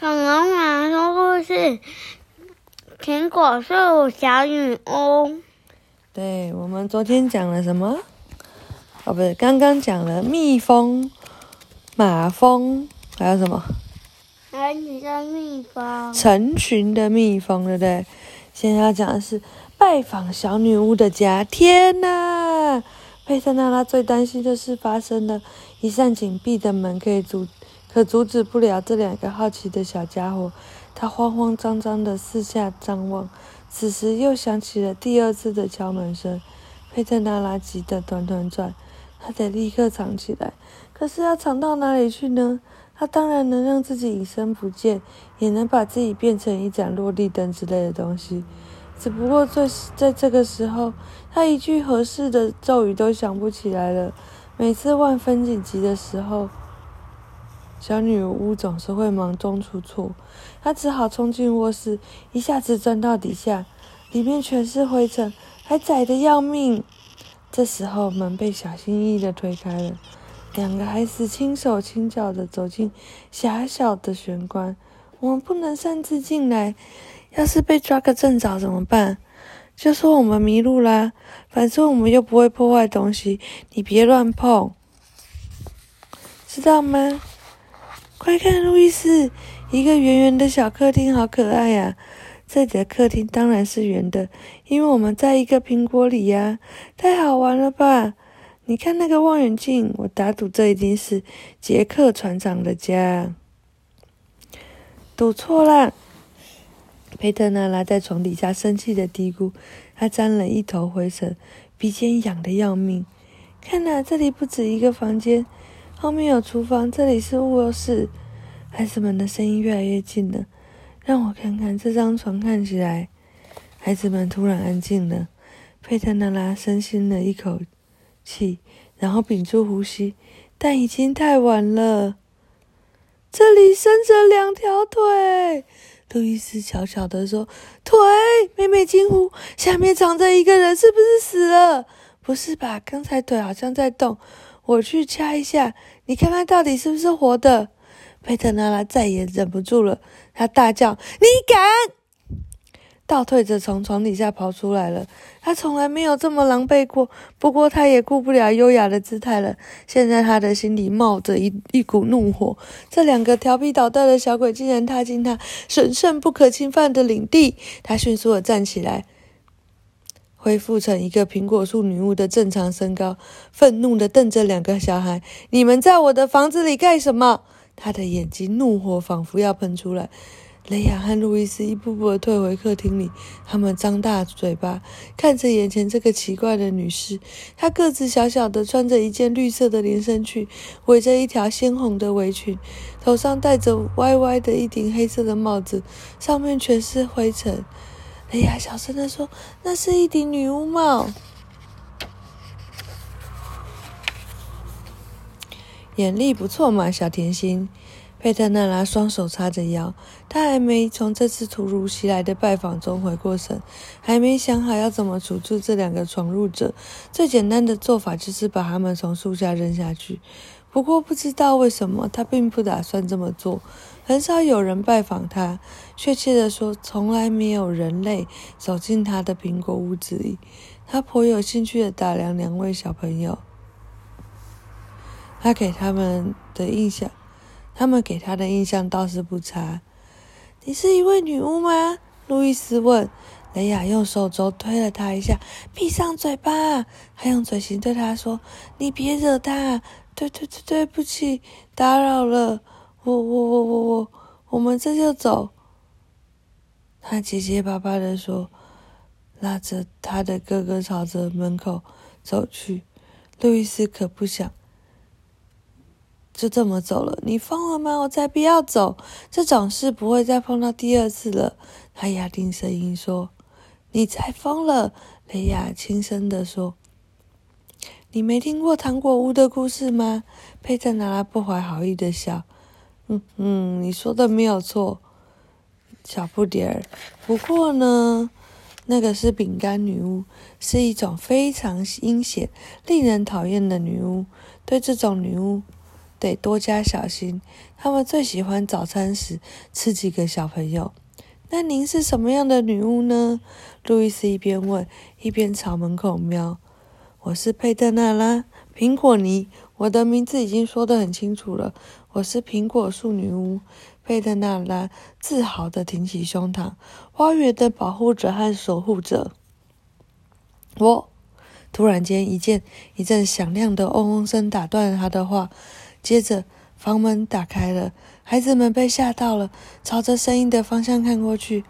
恐龙妈说故事：苹果树小女巫。对，我们昨天讲了什么？哦，不是，刚刚讲了蜜蜂、马蜂，还有什么？成群的蜜蜂。成群的蜜蜂，对不对？现在要讲的是拜访小女巫的家。天哪！佩特娜拉最担心的事发生了，一扇紧闭的门可以阻，可阻止不了这两个好奇的小家伙。他慌慌张张地四下张望，此时又响起了第二次的敲门声。佩特娜拉急得团团转，他得立刻藏起来。可是要藏到哪里去呢？他当然能让自己隐身不见，也能把自己变成一盏落地灯之类的东西。只不过在在这个时候，他一句合适的咒语都想不起来了。每次万分紧急的时候，小女巫总是会忙中出错。她只好冲进卧室，一下子钻到底下，里面全是灰尘，还窄得要命。这时候门被小心翼翼的推开了，两个孩子轻手轻脚的走进狭小的玄关。我们不能擅自进来。要是被抓个正着怎么办？就说我们迷路啦，反正我们又不会破坏东西，你别乱碰，知道吗？快看，路易斯，一个圆圆的小客厅，好可爱呀！这里的客厅当然是圆的，因为我们在一个苹果里呀，太好玩了吧？你看那个望远镜，我打赌这一定是杰克船长的家。赌错了。佩特娜拉在床底下生气的嘀咕，他沾了一头灰尘，鼻尖痒的要命。看呐，这里不止一个房间，后面有厨房，这里是卧室。孩子们的声音越来越近了。让我看看这张床，看起来……孩子们突然安静了。佩特娜拉深吸了一口气，然后屏住呼吸，但已经太晚了。这里伸着两条腿。路易斯悄悄地说：“腿！”妹妹惊呼：“下面藏着一个人，是不是死了？”“不是吧？刚才腿好像在动，我去掐一下，你看看到底是不是活的。”佩特娜拉再也忍不住了，她大叫：“你敢！”倒退着从床底下跑出来了。他从来没有这么狼狈过，不过他也顾不了优雅的姿态了。现在他的心里冒着一一股怒火：这两个调皮捣蛋的小鬼竟然踏进他神圣不可侵犯的领地！他迅速的站起来，恢复成一个苹果树女巫的正常身高，愤怒的瞪着两个小孩：“你们在我的房子里干什么？”她的眼睛怒火仿佛要喷出来。雷亚和路易斯一步步的退回客厅里，他们张大嘴巴看着眼前这个奇怪的女士。她个子小小的，穿着一件绿色的连身裙，围着一条鲜红的围裙，头上戴着歪歪的一顶黑色的帽子，上面全是灰尘。雷亚小声的说：“那是一顶女巫帽。”眼力不错嘛，小甜心。佩特娜拉双手叉着腰，她还没从这次突如其来的拜访中回过神，还没想好要怎么处置这两个闯入者。最简单的做法就是把他们从树下扔下去。不过不知道为什么，她并不打算这么做。很少有人拜访他，确切的说，从来没有人类走进他的苹果屋子里。他颇有兴趣的打量两位小朋友，他给他们的印象。他们给他的印象倒是不差。你是一位女巫吗？路易斯问。雷亚用手肘推了他一下，闭上嘴巴。还用嘴型对他说：“你别惹他。”对对对，对不起，打扰了。我我我我我，我们这就走。他结结巴巴的说，拉着他的哥哥朝着门口走去。路易斯可不想。就这么走了？你疯了吗？我才不要走！这种事不会再碰到第二次了。他压低声音说：“你才疯了。”雷亚轻声地说：“你没听过糖果屋的故事吗？”佩特拿拉不怀好意的笑：“嗯嗯，你说的没有错，小不点儿。不过呢，那个是饼干女巫，是一种非常阴险、令人讨厌的女巫。对这种女巫。”得多加小心。他们最喜欢早餐时吃几个小朋友。那您是什么样的女巫呢？路易斯一边问，一边朝门口瞄。我是佩特纳拉·苹果泥，我的名字已经说得很清楚了。我是苹果树女巫。佩特纳拉自豪地挺起胸膛，花园的保护者和守护者。我突然间，一件一阵响亮的嗡嗡声打断了他的话。接着，房门打开了，孩子们被吓到了，朝着声音的方向看过去。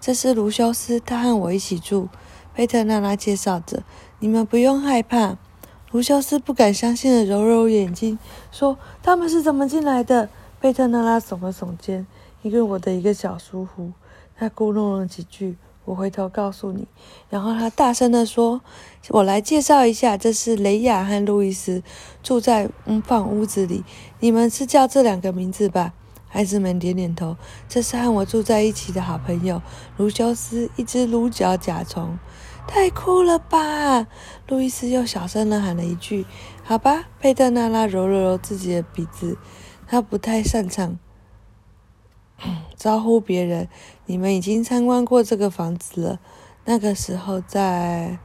这是卢修斯，他和我一起住。佩特纳拉介绍着：“你们不用害怕。”卢修斯不敢相信的揉揉眼睛，说：“他们是怎么进来的？”贝特纳拉耸了耸肩，因为我的一个小疏忽，他咕哝了几句。我回头告诉你，然后他大声地说：“我来介绍一下，这是雷亚和路易斯，住在模仿屋子里。你们是叫这两个名字吧？”孩子们点点头。这是和我住在一起的好朋友卢修斯，一只鹿角甲虫。太酷了吧！路易斯又小声的喊了一句：“好吧。”佩特娜拉揉了揉自己的鼻子。他不太擅长招呼别人。你们已经参观过这个房子了。那个时候在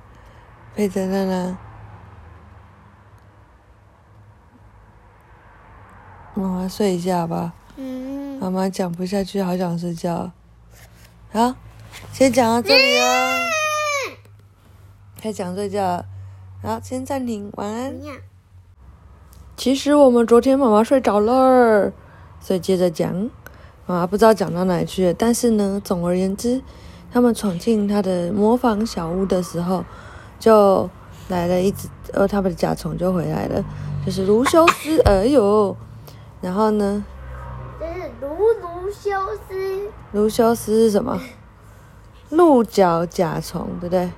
佩特娜拉，妈妈睡一下吧。嗯。妈妈讲不下去，好想睡觉。好，先讲到这里哦。开讲睡觉。好，先暂停，晚安。其实我们昨天妈妈睡着了，所以接着讲。妈妈不知道讲到哪里去了，但是呢，总而言之，他们闯进他的模仿小屋的时候，就来了一只，呃，他们的甲虫就回来了，就是卢修斯。哎呦，然后呢？这是卢卢修斯。卢修斯是什么？鹿角甲虫，对不对？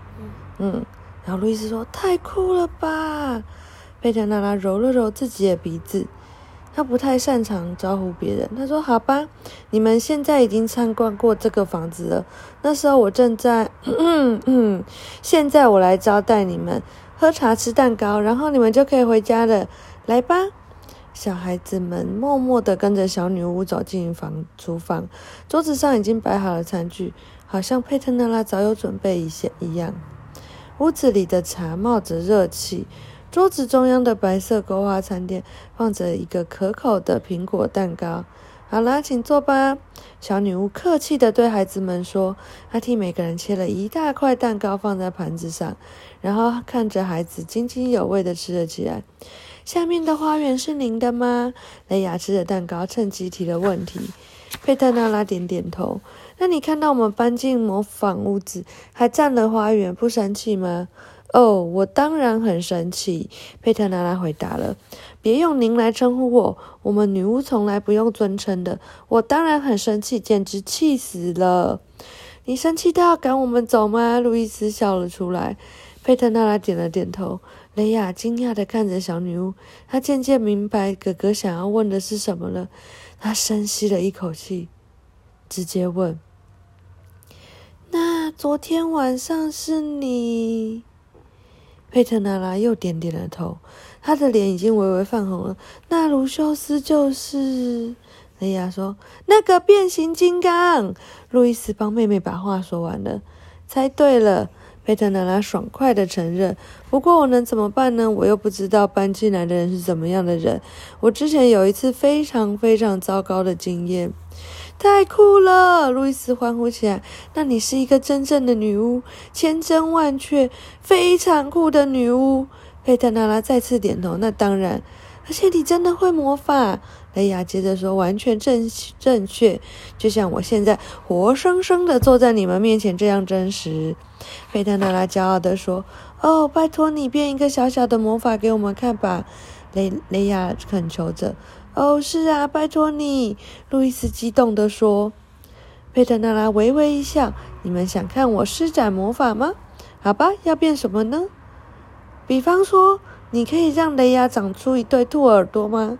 嗯。然后路易斯说：“太酷了吧！”贝特娜拉揉了揉自己的鼻子，他不太擅长招呼别人。他说：“好吧，你们现在已经参观过这个房子了。那时候我正在……嗯嗯，现在我来招待你们，喝茶吃蛋糕，然后你们就可以回家了。来吧！”小孩子们默默地跟着小女巫走进房厨房，桌子上已经摆好了餐具，好像佩特娜拉早有准备一些一样。屋子里的茶冒着热气。桌子中央的白色勾花餐垫放着一个可口的苹果蛋糕。好啦，请坐吧。小女巫客气地对孩子们说：“她替每个人切了一大块蛋糕放在盘子上，然后看着孩子津津有味地吃了起来。”下面的花园是您的吗？雷雅吃着蛋糕，趁机提了问题。佩特娜拉点点头。那你看到我们搬进模仿屋子，还占了花园，不生气吗？哦，我当然很生气。佩特娜拉回答了。别用“您”来称呼我，我们女巫从来不用尊称的。我当然很生气，简直气死了。你生气到要赶我们走吗？路易斯笑了出来。佩特娜拉点了点头。雷亚惊讶地看着小女巫，她渐渐明白哥哥想要问的是什么了。她深吸了一口气，直接问：“那昨天晚上是你？”佩特娜拉又点点了头，他的脸已经微微泛红了。那卢修斯就是雷亚说：“那个变形金刚。”路易斯帮妹妹把话说完了。猜对了，佩特娜拉爽快的承认。不过我能怎么办呢？我又不知道搬进来的人是怎么样的人。我之前有一次非常非常糟糕的经验。太酷了！路易斯欢呼起来。那你是一个真正的女巫，千真万确，非常酷的女巫。佩特娜拉再次点头。那当然，而且你真的会魔法。雷亚接着说：“完全正正确，就像我现在活生生的坐在你们面前这样真实。”佩特娜拉骄傲地说：“哦，拜托你变一个小小的魔法给我们看吧。”雷雷亚恳求着。哦，是啊，拜托你，路易斯激动地说。佩特纳拉微微一笑：“你们想看我施展魔法吗？好吧，要变什么呢？比方说，你可以让雷亚长出一对兔耳朵吗？”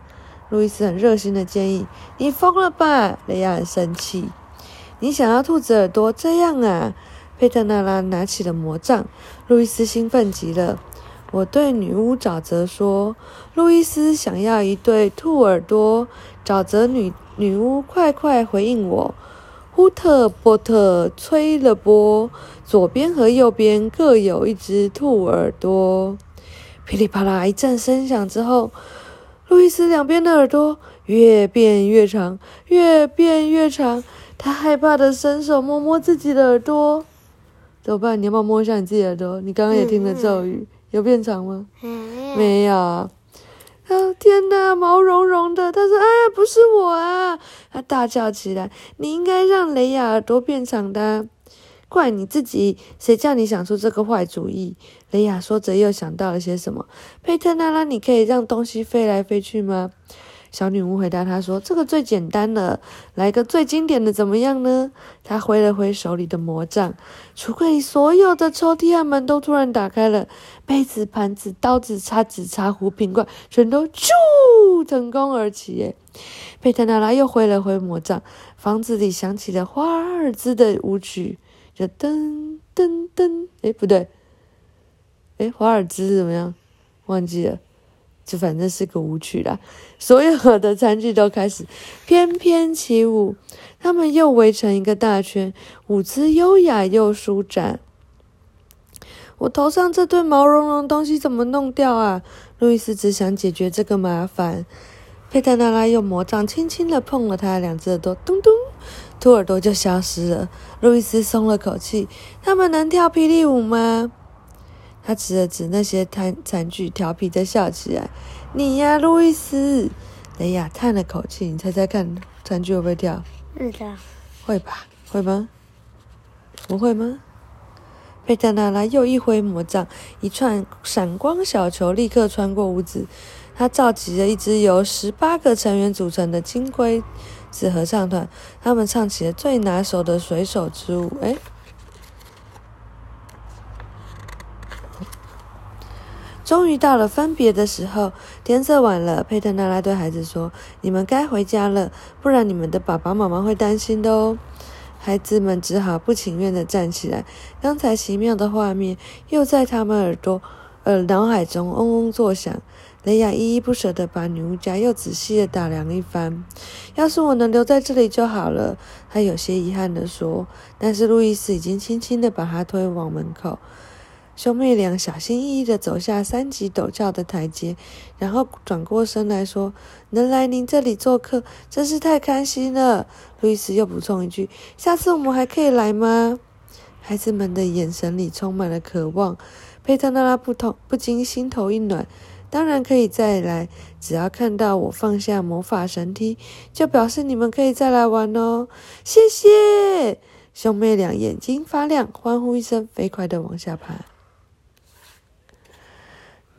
路易斯很热心的建议。“你疯了吧？”雷亚很生气。“你想要兔子耳朵？这样啊？”佩特纳拉拿起了魔杖。路易斯兴奋极了。我对女巫沼泽说：“路易斯想要一对兔耳朵。”沼泽女女巫快快回应我：“呼特波特吹了波，左边和右边各有一只兔耳朵。”噼里啪啦一阵声响之后，路易斯两边的耳朵越变越长，越变越长。他害怕的伸手摸摸自己的耳朵，怎么办？你要不要摸一下你自己的耳朵？你刚刚也听了咒语。有变长吗？没有。啊！天哪，毛茸茸的！他说：“哎呀，不是我啊！”他大叫起来：“你应该让雷亚耳朵变长的，怪你自己！谁叫你想出这个坏主意？”雷亚说着又想到了些什么。佩特娜拉，你可以让东西飞来飞去吗？小女巫回答他说：“这个最简单了，来个最经典的怎么样呢？”她挥了挥手里的魔杖，橱柜里所有的抽屉和门都突然打开了，杯子、盘子、刀子、叉子、茶壶、瓶罐全都咻腾空而起。耶！佩特娜拉又挥了挥魔杖，房子里响起了华尔兹的舞曲，就噔噔噔，哎，不对，哎，华尔兹怎么样？忘记了。就反正是个舞曲啦，所有的餐具都开始翩翩起舞，他们又围成一个大圈，舞姿优雅又舒展。我头上这对毛茸茸东西怎么弄掉啊？路易斯只想解决这个麻烦。佩特娜拉用魔杖轻轻的碰了他两只耳朵，咚咚，兔耳朵就消失了。路易斯松了口气，他们能跳霹雳舞吗？他指了指那些残餐具，调皮的笑起来。你呀，路易斯。雷亚叹了口气。你猜猜看，餐具会不会跳？是的。会吧？会吗？不会吗？佩特娜拉又一挥魔杖，一串闪光小球立刻穿过屋子。他召集了一支由十八个成员组成的金龟子合唱团，他们唱起了最拿手的水手之舞。哎。终于到了分别的时候，天色晚了。佩特娜拉对孩子说：“你们该回家了，不然你们的爸爸妈妈会担心的哦。”孩子们只好不情愿地站起来。刚才奇妙的画面又在他们耳朵、呃脑海中嗡嗡作响。雷亚依依不舍地把女巫家又仔细地打量一番。要是我能留在这里就好了，他有些遗憾地说。但是路易斯已经轻轻地把他推往门口。兄妹俩小心翼翼地走下三级陡峭的台阶，然后转过身来说：“能来您这里做客，真是太开心了。”路易斯又补充一句：“下次我们还可以来吗？”孩子们的眼神里充满了渴望。佩特纳拉不痛不禁心头一暖：“当然可以再来，只要看到我放下魔法神梯，就表示你们可以再来玩哦。”谢谢！兄妹俩眼睛发亮，欢呼一声，飞快地往下爬。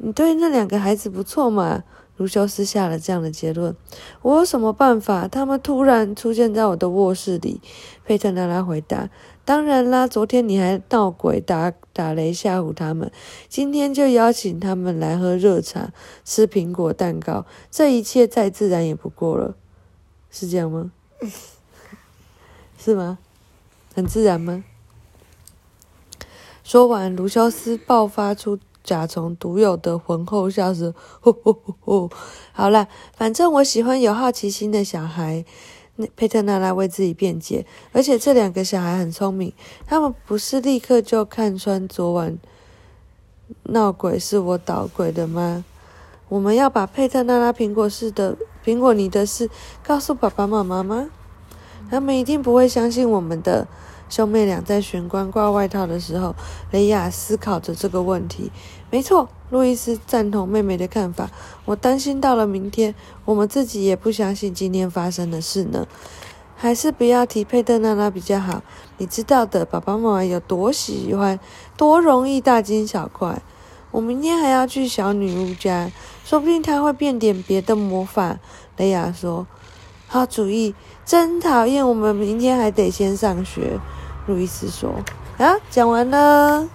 你对那两个孩子不错嘛？卢修斯下了这样的结论。我有什么办法？他们突然出现在我的卧室里。佩特拉拉回答：“当然啦，昨天你还闹鬼打打雷吓唬他们，今天就邀请他们来喝热茶、吃苹果蛋糕，这一切再自然也不过了，是这样吗？是吗？很自然吗？”说完，卢修斯爆发出。甲虫独有的浑厚笑声，呼呼呼呼！好了，反正我喜欢有好奇心的小孩。那佩特娜拉为自己辩解，而且这两个小孩很聪明，他们不是立刻就看穿昨晚闹鬼是我捣鬼的吗？我们要把佩特娜拉苹果式的苹果泥的事告诉爸爸妈妈吗？他们一定不会相信我们的。兄妹俩在玄关挂外套的时候，雷亚思考着这个问题。没错，路易斯赞同妹妹的看法。我担心到了明天，我们自己也不相信今天发生的事呢。还是不要提佩特娜拉比较好。你知道的，爸爸妈妈有多喜欢，多容易大惊小怪。我明天还要去小女巫家，说不定她会变点别的魔法。雷亚说：“好主意。”真讨厌，我们明天还得先上学。路易斯说：“啊，讲完了。”